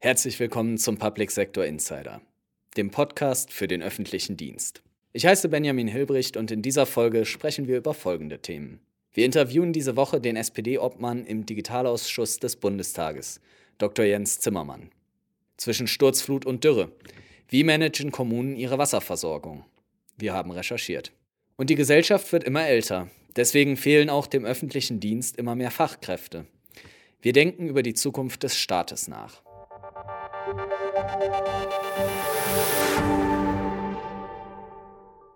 Herzlich willkommen zum Public Sector Insider, dem Podcast für den öffentlichen Dienst. Ich heiße Benjamin Hilbricht und in dieser Folge sprechen wir über folgende Themen. Wir interviewen diese Woche den SPD-Obmann im Digitalausschuss des Bundestages, Dr. Jens Zimmermann. Zwischen Sturzflut und Dürre. Wie managen Kommunen ihre Wasserversorgung? Wir haben recherchiert. Und die Gesellschaft wird immer älter. Deswegen fehlen auch dem öffentlichen Dienst immer mehr Fachkräfte. Wir denken über die Zukunft des Staates nach.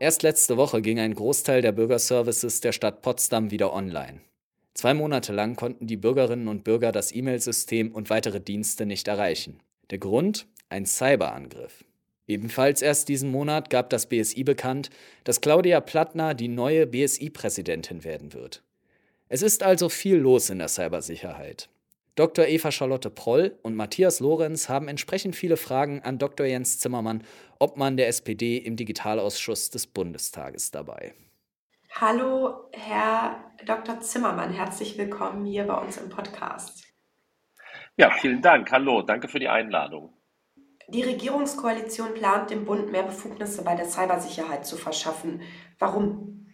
Erst letzte Woche ging ein Großteil der Bürgerservices der Stadt Potsdam wieder online. Zwei Monate lang konnten die Bürgerinnen und Bürger das E-Mail-System und weitere Dienste nicht erreichen. Der Grund? Ein Cyberangriff. Ebenfalls erst diesen Monat gab das BSI bekannt, dass Claudia Plattner die neue BSI-Präsidentin werden wird. Es ist also viel los in der Cybersicherheit. Dr. Eva Charlotte Proll und Matthias Lorenz haben entsprechend viele Fragen an Dr. Jens Zimmermann, Obmann der SPD im Digitalausschuss des Bundestages dabei. Hallo, Herr Dr. Zimmermann, herzlich willkommen hier bei uns im Podcast. Ja, vielen Dank. Hallo, danke für die Einladung. Die Regierungskoalition plant, dem Bund mehr Befugnisse bei der Cybersicherheit zu verschaffen. Warum?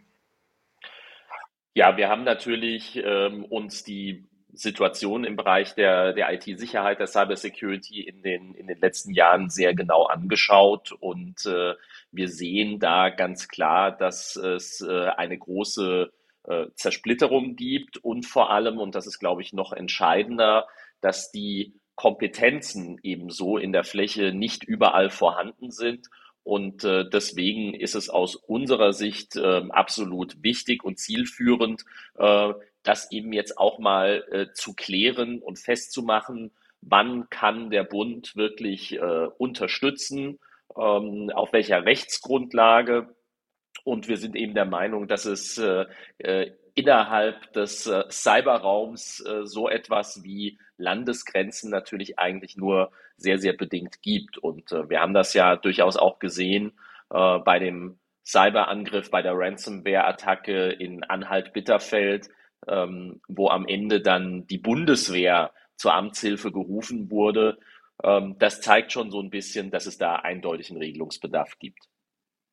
Ja, wir haben natürlich ähm, uns die Situation im Bereich der, der IT-Sicherheit, der Cybersecurity in den, in den letzten Jahren sehr genau angeschaut und äh, wir sehen da ganz klar, dass es äh, eine große äh, Zersplitterung gibt und vor allem, und das ist, glaube ich, noch entscheidender, dass die Kompetenzen ebenso in der Fläche nicht überall vorhanden sind. Und äh, deswegen ist es aus unserer Sicht äh, absolut wichtig und zielführend, äh, das eben jetzt auch mal äh, zu klären und festzumachen, wann kann der Bund wirklich äh, unterstützen, ähm, auf welcher Rechtsgrundlage. Und wir sind eben der Meinung, dass es äh, äh innerhalb des äh, Cyberraums äh, so etwas wie Landesgrenzen natürlich eigentlich nur sehr, sehr bedingt gibt. Und wir haben das ja durchaus auch gesehen bei dem Cyberangriff, bei der Ransomware-Attacke in Anhalt-Bitterfeld, ähm, wo am Ende dann die Bundeswehr zur Amtshilfe gerufen wurde. Ähm, das zeigt schon so ein bisschen, dass es da eindeutig einen Regelungsbedarf gibt.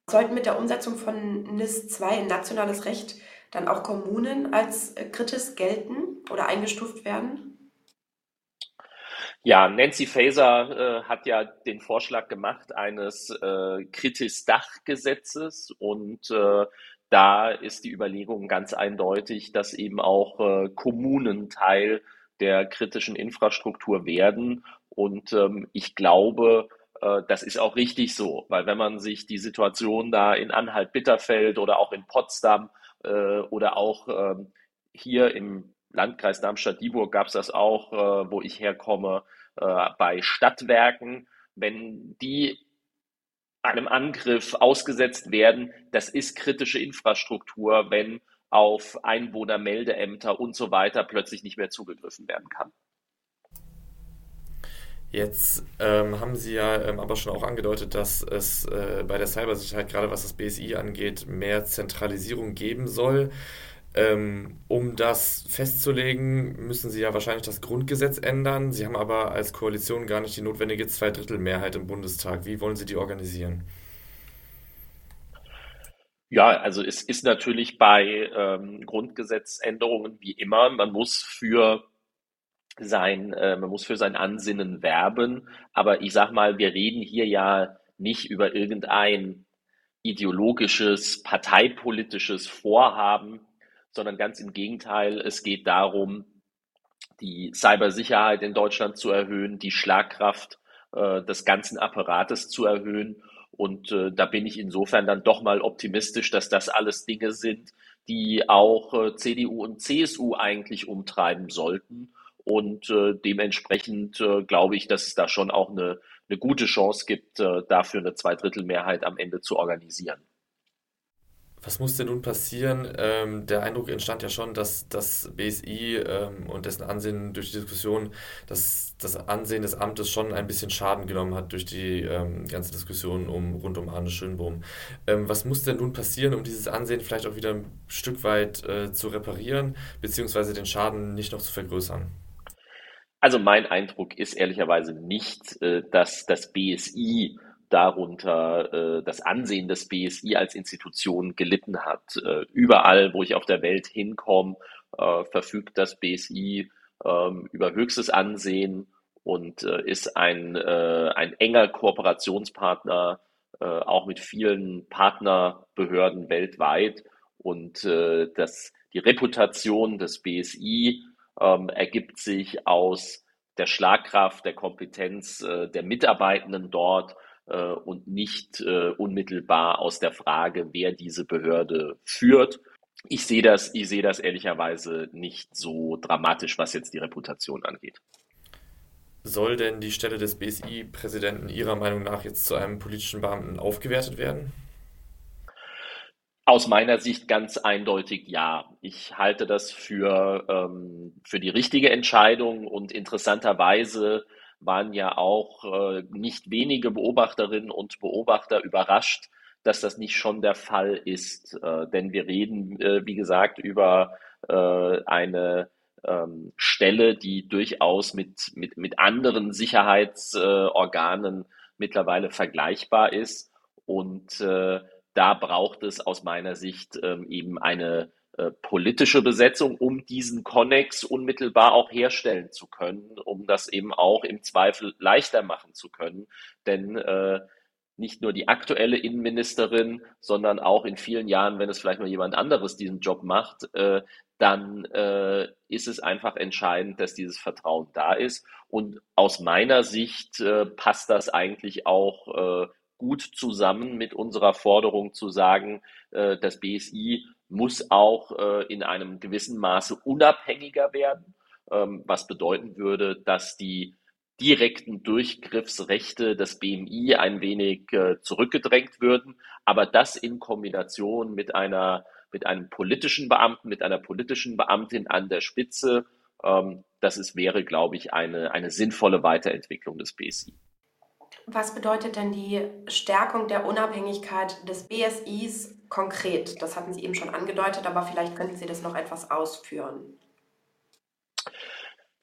Sollten mit der Umsetzung von NIS 2 in nationales Recht dann auch Kommunen als äh, kritisch gelten oder eingestuft werden? Ja, Nancy Faeser äh, hat ja den Vorschlag gemacht eines äh, Kritis-Dach-Gesetzes und äh, da ist die Überlegung ganz eindeutig, dass eben auch äh, Kommunen Teil der kritischen Infrastruktur werden. Und ähm, ich glaube, äh, das ist auch richtig so, weil wenn man sich die Situation da in Anhalt-Bitterfeld oder auch in Potsdam äh, oder auch ähm, hier im Landkreis Darmstadt-Dieburg gab es das auch, äh, wo ich herkomme, äh, bei Stadtwerken, wenn die einem Angriff ausgesetzt werden. Das ist kritische Infrastruktur, wenn auf Einwohnermeldeämter und so weiter plötzlich nicht mehr zugegriffen werden kann. Jetzt ähm, haben Sie ja ähm, aber schon auch angedeutet, dass es äh, bei der Cybersicherheit, gerade was das BSI angeht, mehr Zentralisierung geben soll. Ähm, um das festzulegen, müssen Sie ja wahrscheinlich das Grundgesetz ändern. Sie haben aber als Koalition gar nicht die notwendige Zweidrittelmehrheit im Bundestag. Wie wollen Sie die organisieren? Ja, also es ist natürlich bei ähm, Grundgesetzänderungen wie immer, man muss für sein, äh, man muss für sein Ansinnen werben. Aber ich sag mal, wir reden hier ja nicht über irgendein ideologisches, parteipolitisches Vorhaben, sondern ganz im Gegenteil, es geht darum, die Cybersicherheit in Deutschland zu erhöhen, die Schlagkraft äh, des ganzen Apparates zu erhöhen. Und äh, da bin ich insofern dann doch mal optimistisch, dass das alles Dinge sind, die auch äh, CDU und CSU eigentlich umtreiben sollten. Und äh, dementsprechend äh, glaube ich, dass es da schon auch eine, eine gute Chance gibt, äh, dafür eine Zweidrittelmehrheit am Ende zu organisieren. Was muss denn nun passieren? Ähm, der Eindruck entstand ja schon, dass das BSI ähm, und dessen Ansehen durch die Diskussion, dass das Ansehen des Amtes schon ein bisschen Schaden genommen hat durch die ähm, ganze Diskussion um, rund um Arne Schönbohm. Ähm, was muss denn nun passieren, um dieses Ansehen vielleicht auch wieder ein Stück weit äh, zu reparieren, beziehungsweise den Schaden nicht noch zu vergrößern? Also mein Eindruck ist ehrlicherweise nicht, äh, dass das BSI darunter das Ansehen des BSI als Institution gelitten hat. Überall, wo ich auf der Welt hinkomme, verfügt das BSI ähm, über höchstes Ansehen und ist ein, ein enger Kooperationspartner auch mit vielen Partnerbehörden weltweit. Und das, die Reputation des BSI ähm, ergibt sich aus der Schlagkraft, der Kompetenz äh, der Mitarbeitenden dort äh, und nicht äh, unmittelbar aus der Frage, wer diese Behörde führt. Ich sehe das, ich sehe das ehrlicherweise nicht so dramatisch, was jetzt die Reputation angeht. Soll denn die Stelle des BSI-Präsidenten Ihrer Meinung nach jetzt zu einem politischen Beamten aufgewertet werden? Aus meiner Sicht ganz eindeutig ja. Ich halte das für, ähm, für die richtige Entscheidung und interessanterweise waren ja auch äh, nicht wenige Beobachterinnen und Beobachter überrascht, dass das nicht schon der Fall ist. Äh, denn wir reden, äh, wie gesagt, über äh, eine ähm, Stelle, die durchaus mit, mit, mit anderen Sicherheitsorganen mittlerweile vergleichbar ist. Und äh, da braucht es aus meiner Sicht ähm, eben eine äh, politische Besetzung, um diesen Konnex unmittelbar auch herstellen zu können, um das eben auch im Zweifel leichter machen zu können. Denn äh, nicht nur die aktuelle Innenministerin, sondern auch in vielen Jahren, wenn es vielleicht mal jemand anderes diesen Job macht, äh, dann äh, ist es einfach entscheidend, dass dieses Vertrauen da ist. Und aus meiner Sicht äh, passt das eigentlich auch äh, gut zusammen mit unserer Forderung zu sagen, äh, das BSI muss auch äh, in einem gewissen Maße unabhängiger werden, ähm, was bedeuten würde, dass die direkten Durchgriffsrechte des BMI ein wenig äh, zurückgedrängt würden, aber das in Kombination mit einer mit einem politischen Beamten, mit einer politischen Beamtin an der Spitze, ähm, das ist, wäre, glaube ich, eine, eine sinnvolle Weiterentwicklung des BSI. Was bedeutet denn die Stärkung der Unabhängigkeit des BSIs konkret? Das hatten Sie eben schon angedeutet, aber vielleicht könnten Sie das noch etwas ausführen.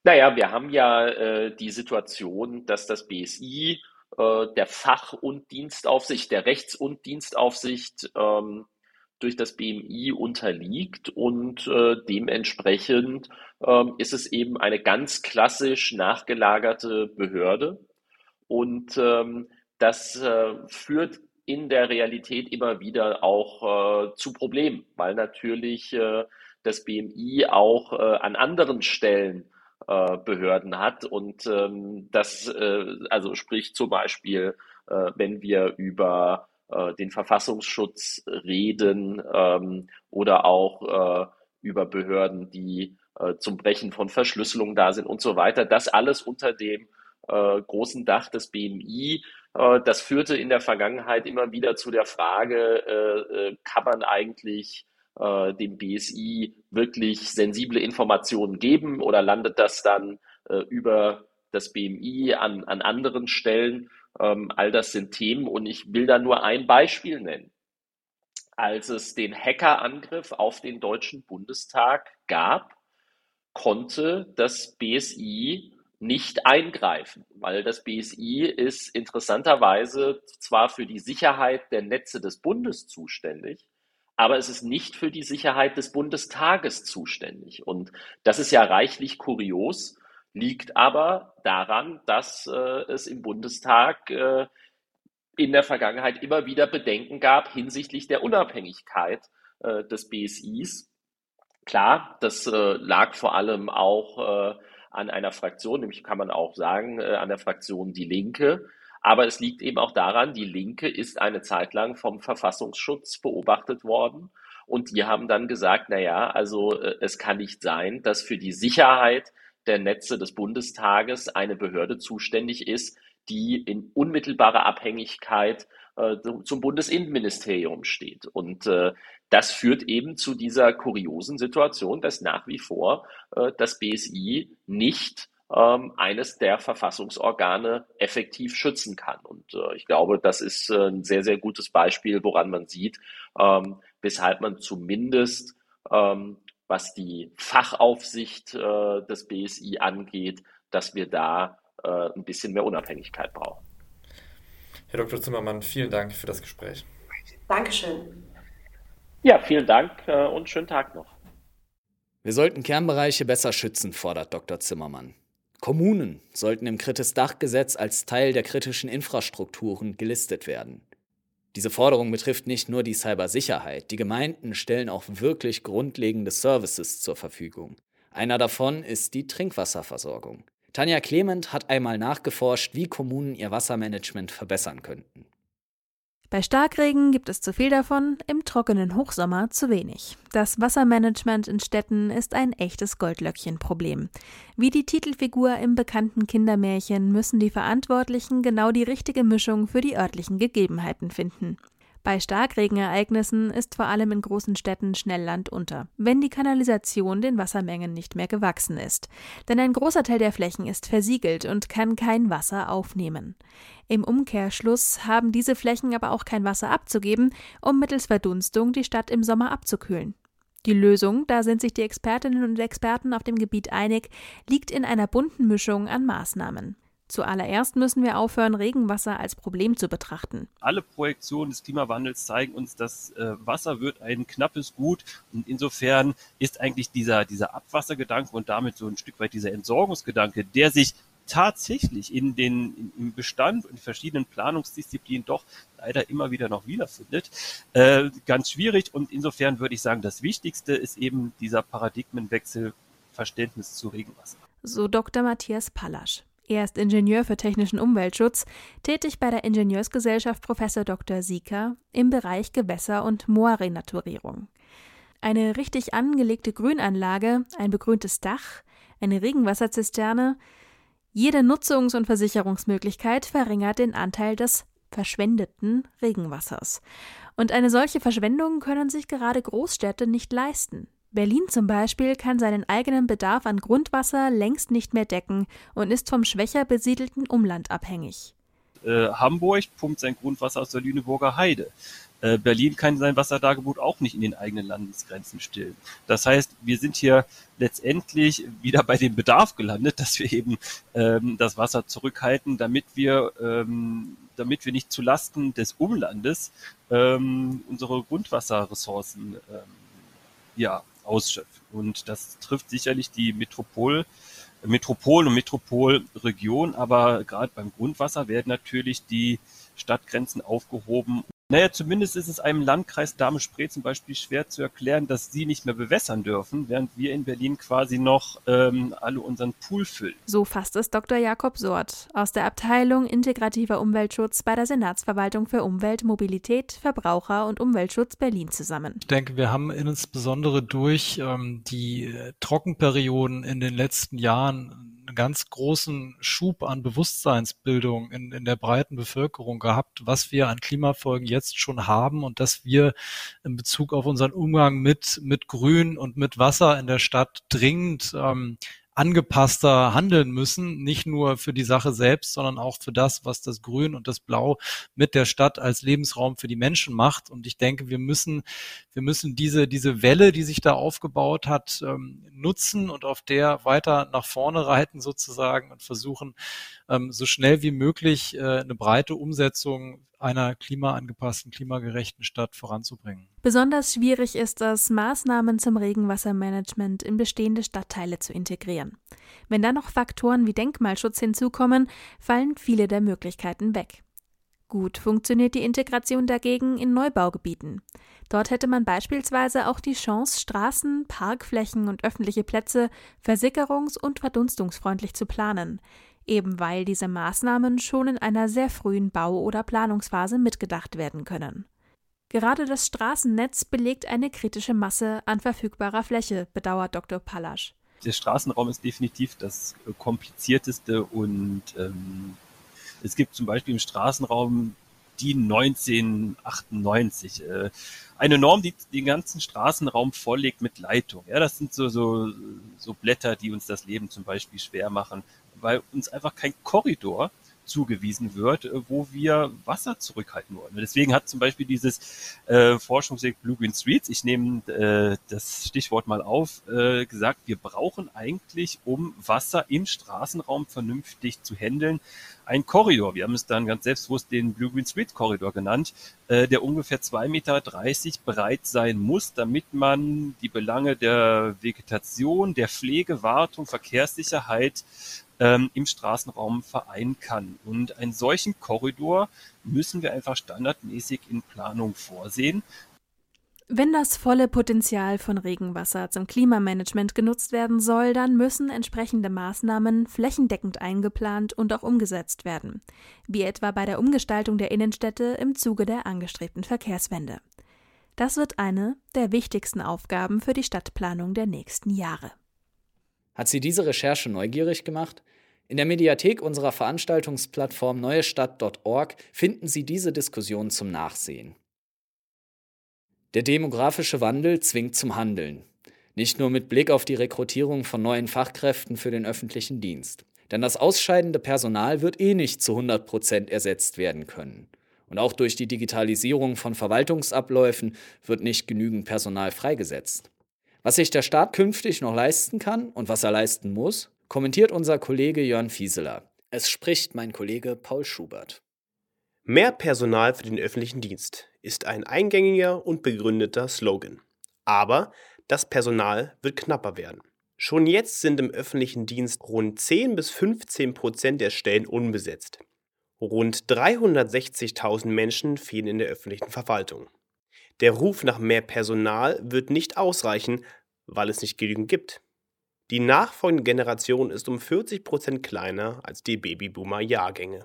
Naja, wir haben ja äh, die Situation, dass das BSI äh, der Fach- und Dienstaufsicht, der Rechts- und Dienstaufsicht ähm, durch das BMI unterliegt und äh, dementsprechend ähm, ist es eben eine ganz klassisch nachgelagerte Behörde und ähm, das äh, führt in der Realität immer wieder auch äh, zu Problemen, weil natürlich äh, das BMI auch äh, an anderen Stellen äh, Behörden hat. Und ähm, das, äh, also sprich zum Beispiel, wenn wir über den Verfassungsschutz reden ähm, oder auch über Behörden, die zum Brechen von Verschlüsselung da sind und so weiter. Das alles unter dem äh, großen Dach des BMI. Äh, das führte in der Vergangenheit immer wieder zu der Frage, äh, äh kann man eigentlich äh, dem BSI wirklich sensible Informationen geben oder landet das dann äh, über das BMI an, an anderen Stellen? Ähm, all das sind Themen und ich will da nur ein Beispiel nennen. Als es den Hackerangriff auf den Deutschen Bundestag gab, konnte das BSI nicht eingreifen, weil das BSI ist interessanterweise zwar für die Sicherheit der Netze des Bundes zuständig, aber es ist nicht für die Sicherheit des Bundestages zuständig. Und das ist ja reichlich kurios, liegt aber daran, dass äh, es im Bundestag äh, in der Vergangenheit immer wieder Bedenken gab hinsichtlich der Unabhängigkeit äh, des BSIs. Klar, das äh, lag vor allem auch äh, an einer Fraktion, nämlich kann man auch sagen, äh, an der Fraktion Die Linke. Aber es liegt eben auch daran, die Linke ist eine Zeit lang vom Verfassungsschutz beobachtet worden. Und die haben dann gesagt, na ja, also äh, es kann nicht sein, dass für die Sicherheit der Netze des Bundestages eine Behörde zuständig ist, die in unmittelbarer Abhängigkeit äh, zum Bundesinnenministerium steht. Und äh, das führt eben zu dieser kuriosen Situation, dass nach wie vor äh, das BSI nicht ähm, eines der Verfassungsorgane effektiv schützen kann. Und ich glaube, das ist ein sehr, sehr gutes Beispiel, woran man sieht, ähm, weshalb man zumindest, ähm, was die Fachaufsicht des BSI angeht, dass wir da äh, ein bisschen mehr Unabhängigkeit brauchen. Herr Dr. Zimmermann, vielen Dank für das Gespräch. Dankeschön. Ja, vielen Dank äh, und schönen Tag noch. Wir sollten Kernbereiche besser schützen, fordert Dr. Zimmermann. Kommunen sollten im Kritis-Dach-Gesetz als Teil der kritischen Infrastrukturen gelistet werden. Diese Forderung betrifft nicht nur die Cybersicherheit. Die Gemeinden stellen auch wirklich grundlegende Services zur Verfügung. Einer davon ist die Trinkwasserversorgung. Tanja Clement hat einmal nachgeforscht, wie Kommunen ihr Wassermanagement verbessern könnten. Bei Starkregen gibt es zu viel davon, im trockenen Hochsommer zu wenig. Das Wassermanagement in Städten ist ein echtes Goldlöckchenproblem. Wie die Titelfigur im bekannten Kindermärchen müssen die Verantwortlichen genau die richtige Mischung für die örtlichen Gegebenheiten finden. Bei Starkregenereignissen ist vor allem in großen Städten schnell Land unter, wenn die Kanalisation den Wassermengen nicht mehr gewachsen ist. Denn ein großer Teil der Flächen ist versiegelt und kann kein Wasser aufnehmen. Im Umkehrschluss haben diese Flächen aber auch kein Wasser abzugeben, um mittels Verdunstung die Stadt im Sommer abzukühlen. Die Lösung, da sind sich die Expertinnen und Experten auf dem Gebiet einig, liegt in einer bunten Mischung an Maßnahmen. Zuallererst müssen wir aufhören, Regenwasser als Problem zu betrachten. Alle Projektionen des Klimawandels zeigen uns, dass äh, Wasser wird ein knappes Gut und insofern ist eigentlich dieser, dieser Abwassergedanke und damit so ein Stück weit dieser Entsorgungsgedanke, der sich tatsächlich in den, im Bestand und verschiedenen Planungsdisziplinen doch leider immer wieder noch wiederfindet, äh, ganz schwierig. Und insofern würde ich sagen, das Wichtigste ist eben dieser Paradigmenwechsel Verständnis zu Regenwasser. So Dr. Matthias Pallasch. Er ist Ingenieur für technischen Umweltschutz, tätig bei der Ingenieursgesellschaft Prof. Dr. Sieker im Bereich Gewässer- und Moorrenaturierung. Eine richtig angelegte Grünanlage, ein begrüntes Dach, eine Regenwasserzisterne, jede Nutzungs- und Versicherungsmöglichkeit verringert den Anteil des verschwendeten Regenwassers. Und eine solche Verschwendung können sich gerade Großstädte nicht leisten. Berlin zum Beispiel kann seinen eigenen Bedarf an Grundwasser längst nicht mehr decken und ist vom schwächer besiedelten Umland abhängig. Äh, Hamburg pumpt sein Grundwasser aus der Lüneburger Heide. Äh, Berlin kann sein Wasserdargebot auch nicht in den eigenen Landesgrenzen stillen. Das heißt, wir sind hier letztendlich wieder bei dem Bedarf gelandet, dass wir eben ähm, das Wasser zurückhalten, damit wir, ähm, damit wir nicht zu Lasten des Umlandes ähm, unsere Grundwasserressourcen ähm, ja, ausschöpfen. Und das trifft sicherlich die Metropol, Metropol und Metropolregion, aber gerade beim Grundwasser werden natürlich die Stadtgrenzen aufgehoben naja, zumindest ist es einem Landkreis Dahme-Spree zum Beispiel schwer zu erklären, dass sie nicht mehr bewässern dürfen, während wir in Berlin quasi noch ähm, alle unseren Pool füllen. So fasst es Dr. Jakob Sort aus der Abteilung Integrativer Umweltschutz bei der Senatsverwaltung für Umwelt, Mobilität, Verbraucher und Umweltschutz Berlin zusammen. Ich denke, wir haben insbesondere durch ähm, die Trockenperioden in den letzten Jahren einen ganz großen Schub an Bewusstseinsbildung in, in der breiten Bevölkerung gehabt, was wir an Klimafolgen jetzt schon haben und dass wir in Bezug auf unseren Umgang mit, mit Grün und mit Wasser in der Stadt dringend ähm, angepasster handeln müssen, nicht nur für die Sache selbst, sondern auch für das, was das Grün und das Blau mit der Stadt als Lebensraum für die Menschen macht. Und ich denke, wir müssen, wir müssen diese, diese Welle, die sich da aufgebaut hat, ähm, nutzen und auf der weiter nach vorne reiten sozusagen und versuchen, ähm, so schnell wie möglich äh, eine breite Umsetzung einer klimaangepassten, klimagerechten Stadt voranzubringen. Besonders schwierig ist es, Maßnahmen zum Regenwassermanagement in bestehende Stadtteile zu integrieren. Wenn dann noch Faktoren wie Denkmalschutz hinzukommen, fallen viele der Möglichkeiten weg. Gut funktioniert die Integration dagegen in Neubaugebieten. Dort hätte man beispielsweise auch die Chance, Straßen, Parkflächen und öffentliche Plätze versickerungs- und verdunstungsfreundlich zu planen eben weil diese Maßnahmen schon in einer sehr frühen Bau- oder Planungsphase mitgedacht werden können. Gerade das Straßennetz belegt eine kritische Masse an verfügbarer Fläche, bedauert Dr. Pallasch. Der Straßenraum ist definitiv das komplizierteste und ähm, es gibt zum Beispiel im Straßenraum die 1998 äh, eine Norm, die den ganzen Straßenraum vorlegt mit Leitung. Ja, das sind so, so, so Blätter, die uns das Leben zum Beispiel schwer machen weil uns einfach kein Korridor zugewiesen wird, äh, wo wir Wasser zurückhalten wollen. Deswegen hat zum Beispiel dieses äh, Forschungsprojekt Blue Green Streets, ich nehme äh, das Stichwort mal auf, äh, gesagt, wir brauchen eigentlich, um Wasser im Straßenraum vernünftig zu handeln, ein Korridor. Wir haben es dann ganz selbstbewusst den Blue Green Street Korridor genannt, äh, der ungefähr 2,30 Meter breit sein muss, damit man die Belange der Vegetation, der Pflege, Wartung, Verkehrssicherheit ähm, im Straßenraum vereinen kann. Und einen solchen Korridor müssen wir einfach standardmäßig in Planung vorsehen. Wenn das volle Potenzial von Regenwasser zum Klimamanagement genutzt werden soll, dann müssen entsprechende Maßnahmen flächendeckend eingeplant und auch umgesetzt werden, wie etwa bei der Umgestaltung der Innenstädte im Zuge der angestrebten Verkehrswende. Das wird eine der wichtigsten Aufgaben für die Stadtplanung der nächsten Jahre. Hat Sie diese Recherche neugierig gemacht? In der Mediathek unserer Veranstaltungsplattform neuestadt.org finden Sie diese Diskussion zum Nachsehen. Der demografische Wandel zwingt zum Handeln. Nicht nur mit Blick auf die Rekrutierung von neuen Fachkräften für den öffentlichen Dienst. Denn das ausscheidende Personal wird eh nicht zu 100 Prozent ersetzt werden können. Und auch durch die Digitalisierung von Verwaltungsabläufen wird nicht genügend Personal freigesetzt. Was sich der Staat künftig noch leisten kann und was er leisten muss, kommentiert unser Kollege Jörn Fieseler. Es spricht mein Kollege Paul Schubert. Mehr Personal für den öffentlichen Dienst ist ein eingängiger und begründeter Slogan. Aber das Personal wird knapper werden. Schon jetzt sind im öffentlichen Dienst rund 10 bis 15 Prozent der Stellen unbesetzt. Rund 360.000 Menschen fehlen in der öffentlichen Verwaltung. Der Ruf nach mehr Personal wird nicht ausreichen, weil es nicht genügend gibt. Die nachfolgende Generation ist um 40 Prozent kleiner als die Babyboomer-Jahrgänge.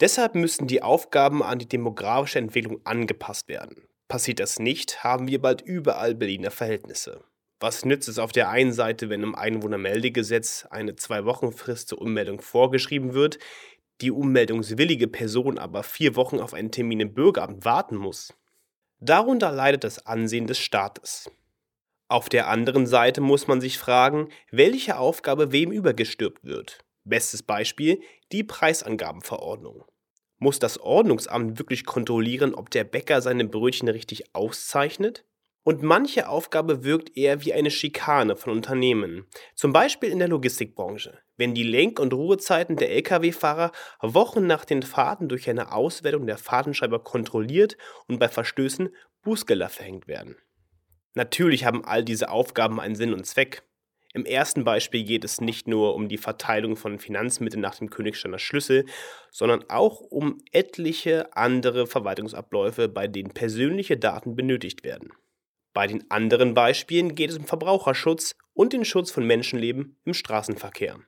Deshalb müssen die Aufgaben an die demografische Entwicklung angepasst werden. Passiert das nicht, haben wir bald überall Berliner Verhältnisse. Was nützt es auf der einen Seite, wenn im Einwohnermeldegesetz eine Zwei-Wochen-Frist zur Ummeldung vorgeschrieben wird, die ummeldungswillige Person aber vier Wochen auf einen Termin im Bürgeramt warten muss? Darunter leidet das Ansehen des Staates. Auf der anderen Seite muss man sich fragen, welche Aufgabe wem übergestülpt wird. Bestes Beispiel die Preisangabenverordnung. Muss das Ordnungsamt wirklich kontrollieren, ob der Bäcker seine Brötchen richtig auszeichnet? Und manche Aufgabe wirkt eher wie eine Schikane von Unternehmen, zum Beispiel in der Logistikbranche, wenn die Lenk- und Ruhezeiten der Lkw-Fahrer Wochen nach den Fahrten durch eine Auswertung der Fahrtenschreiber kontrolliert und bei Verstößen Bußgelder verhängt werden. Natürlich haben all diese Aufgaben einen Sinn und Zweck. Im ersten Beispiel geht es nicht nur um die Verteilung von Finanzmitteln nach dem Königsteiner Schlüssel, sondern auch um etliche andere Verwaltungsabläufe, bei denen persönliche Daten benötigt werden. Bei den anderen Beispielen geht es um Verbraucherschutz und den Schutz von Menschenleben im Straßenverkehr.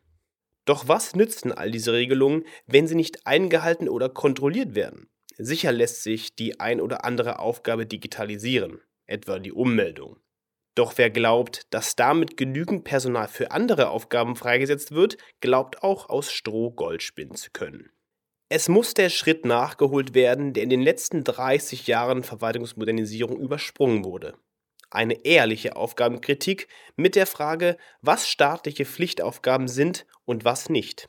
Doch was nützen all diese Regelungen, wenn sie nicht eingehalten oder kontrolliert werden? Sicher lässt sich die ein oder andere Aufgabe digitalisieren, etwa die Ummeldung. Doch wer glaubt, dass damit genügend Personal für andere Aufgaben freigesetzt wird, glaubt auch aus Stroh Gold spinnen zu können. Es muss der Schritt nachgeholt werden, der in den letzten 30 Jahren Verwaltungsmodernisierung übersprungen wurde. Eine ehrliche Aufgabenkritik mit der Frage, was staatliche Pflichtaufgaben sind und was nicht.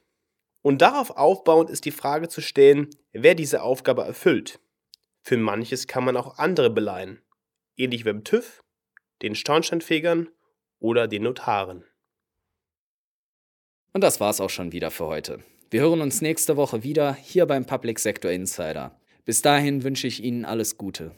Und darauf aufbauend ist die Frage zu stellen, wer diese Aufgabe erfüllt. Für manches kann man auch andere beleihen. Ähnlich wie beim TÜV den Schornsteinfegern oder den Notaren. Und das war's auch schon wieder für heute. Wir hören uns nächste Woche wieder hier beim Public Sector Insider. Bis dahin wünsche ich Ihnen alles Gute.